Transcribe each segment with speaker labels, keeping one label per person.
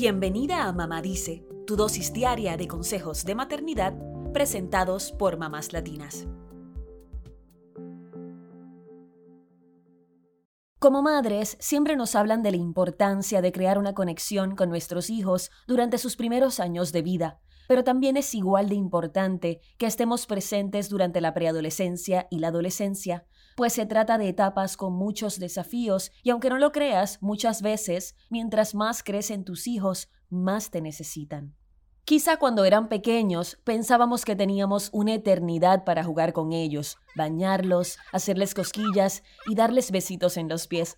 Speaker 1: Bienvenida a Mamá Dice, tu dosis diaria de consejos de maternidad presentados por mamás latinas. Como madres, siempre nos hablan de la importancia de crear una conexión con nuestros hijos durante sus primeros años de vida, pero también es igual de importante que estemos presentes durante la preadolescencia y la adolescencia, pues se trata de etapas con muchos desafíos y aunque no lo creas, muchas veces, mientras más crecen tus hijos, más te necesitan. Quizá cuando eran pequeños pensábamos que teníamos una eternidad para jugar con ellos, bañarlos, hacerles cosquillas y darles besitos en los pies.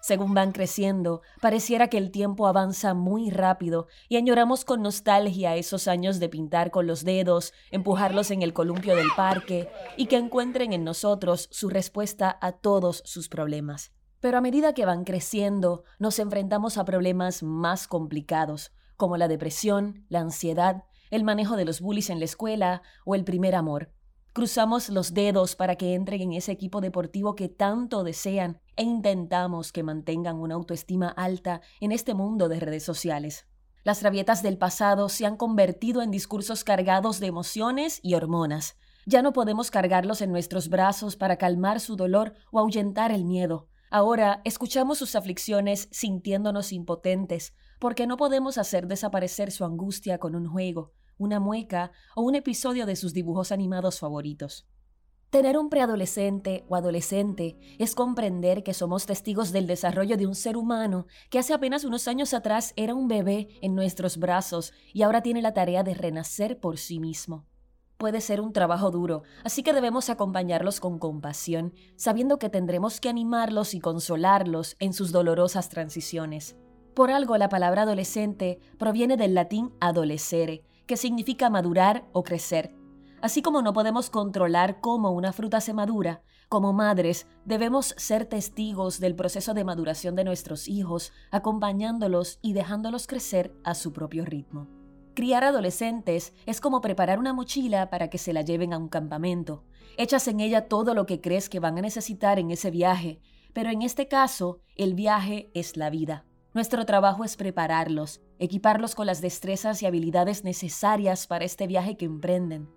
Speaker 1: Según van creciendo, pareciera que el tiempo avanza muy rápido y añoramos con nostalgia esos años de pintar con los dedos, empujarlos en el columpio del parque y que encuentren en nosotros su respuesta a todos sus problemas. Pero a medida que van creciendo, nos enfrentamos a problemas más complicados, como la depresión, la ansiedad, el manejo de los bullies en la escuela o el primer amor. Cruzamos los dedos para que entren en ese equipo deportivo que tanto desean e intentamos que mantengan una autoestima alta en este mundo de redes sociales. Las rabietas del pasado se han convertido en discursos cargados de emociones y hormonas. Ya no podemos cargarlos en nuestros brazos para calmar su dolor o ahuyentar el miedo. Ahora escuchamos sus aflicciones sintiéndonos impotentes, porque no podemos hacer desaparecer su angustia con un juego, una mueca o un episodio de sus dibujos animados favoritos. Tener un preadolescente o adolescente es comprender que somos testigos del desarrollo de un ser humano que hace apenas unos años atrás era un bebé en nuestros brazos y ahora tiene la tarea de renacer por sí mismo. Puede ser un trabajo duro, así que debemos acompañarlos con compasión, sabiendo que tendremos que animarlos y consolarlos en sus dolorosas transiciones. Por algo la palabra adolescente proviene del latín adolescere, que significa madurar o crecer. Así como no podemos controlar cómo una fruta se madura, como madres debemos ser testigos del proceso de maduración de nuestros hijos, acompañándolos y dejándolos crecer a su propio ritmo. Criar adolescentes es como preparar una mochila para que se la lleven a un campamento. Echas en ella todo lo que crees que van a necesitar en ese viaje, pero en este caso, el viaje es la vida. Nuestro trabajo es prepararlos, equiparlos con las destrezas y habilidades necesarias para este viaje que emprenden.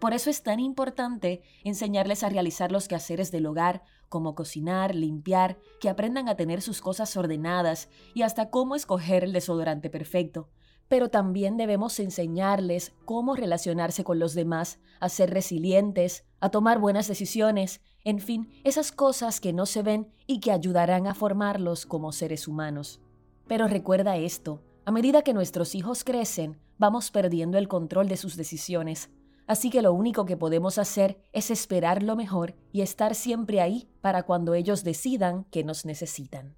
Speaker 1: Por eso es tan importante enseñarles a realizar los quehaceres del hogar, como cocinar, limpiar, que aprendan a tener sus cosas ordenadas y hasta cómo escoger el desodorante perfecto. Pero también debemos enseñarles cómo relacionarse con los demás, a ser resilientes, a tomar buenas decisiones, en fin, esas cosas que no se ven y que ayudarán a formarlos como seres humanos. Pero recuerda esto, a medida que nuestros hijos crecen, vamos perdiendo el control de sus decisiones. Así que lo único que podemos hacer es esperar lo mejor y estar siempre ahí para cuando ellos decidan que nos necesitan.